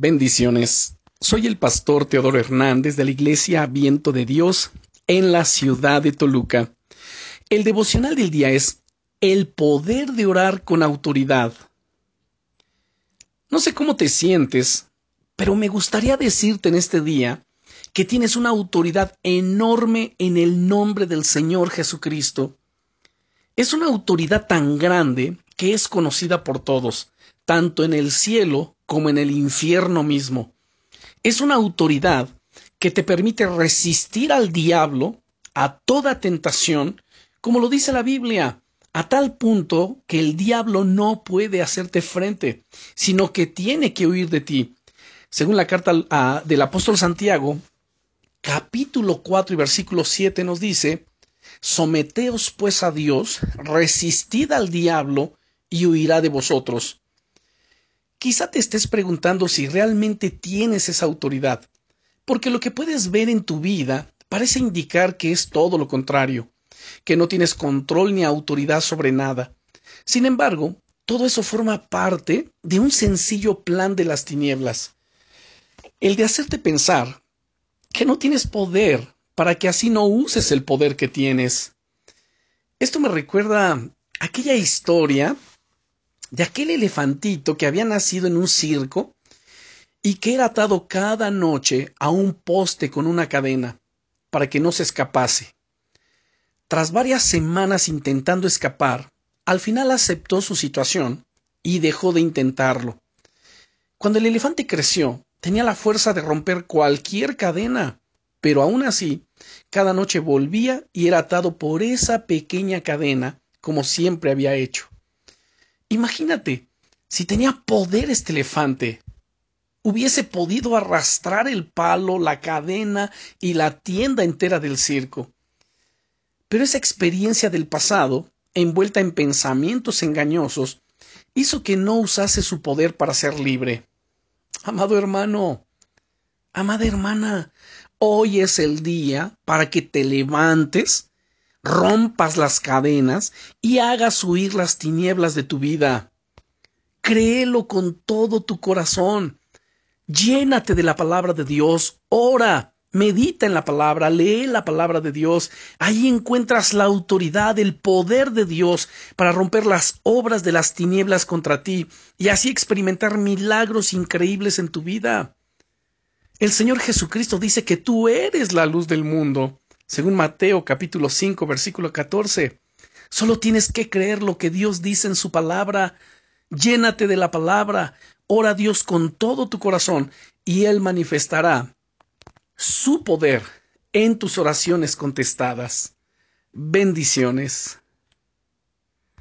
Bendiciones. Soy el pastor Teodoro Hernández de la Iglesia Viento de Dios en la ciudad de Toluca. El devocional del día es el poder de orar con autoridad. No sé cómo te sientes, pero me gustaría decirte en este día que tienes una autoridad enorme en el nombre del Señor Jesucristo. Es una autoridad tan grande que es conocida por todos, tanto en el cielo como en el infierno mismo. Es una autoridad que te permite resistir al diablo, a toda tentación, como lo dice la Biblia, a tal punto que el diablo no puede hacerte frente, sino que tiene que huir de ti. Según la carta del apóstol Santiago, capítulo 4 y versículo 7 nos dice, Someteos pues a Dios, resistid al diablo, y huirá de vosotros. Quizá te estés preguntando si realmente tienes esa autoridad, porque lo que puedes ver en tu vida parece indicar que es todo lo contrario, que no tienes control ni autoridad sobre nada. Sin embargo, todo eso forma parte de un sencillo plan de las tinieblas, el de hacerte pensar que no tienes poder para que así no uses el poder que tienes. Esto me recuerda aquella historia de aquel elefantito que había nacido en un circo y que era atado cada noche a un poste con una cadena para que no se escapase. Tras varias semanas intentando escapar, al final aceptó su situación y dejó de intentarlo. Cuando el elefante creció, tenía la fuerza de romper cualquier cadena, pero aún así, cada noche volvía y era atado por esa pequeña cadena como siempre había hecho. Imagínate, si tenía poder este elefante, hubiese podido arrastrar el palo, la cadena y la tienda entera del circo. Pero esa experiencia del pasado, envuelta en pensamientos engañosos, hizo que no usase su poder para ser libre. Amado hermano, amada hermana, hoy es el día para que te levantes rompas las cadenas y hagas huir las tinieblas de tu vida. Créelo con todo tu corazón. Llénate de la palabra de Dios. Ora. Medita en la palabra, lee la palabra de Dios. Ahí encuentras la autoridad, el poder de Dios para romper las obras de las tinieblas contra ti y así experimentar milagros increíbles en tu vida. El Señor Jesucristo dice que tú eres la luz del mundo según Mateo capítulo 5 versículo 14. Solo tienes que creer lo que Dios dice en su palabra. Llénate de la palabra, ora a Dios con todo tu corazón y Él manifestará su poder en tus oraciones contestadas. Bendiciones.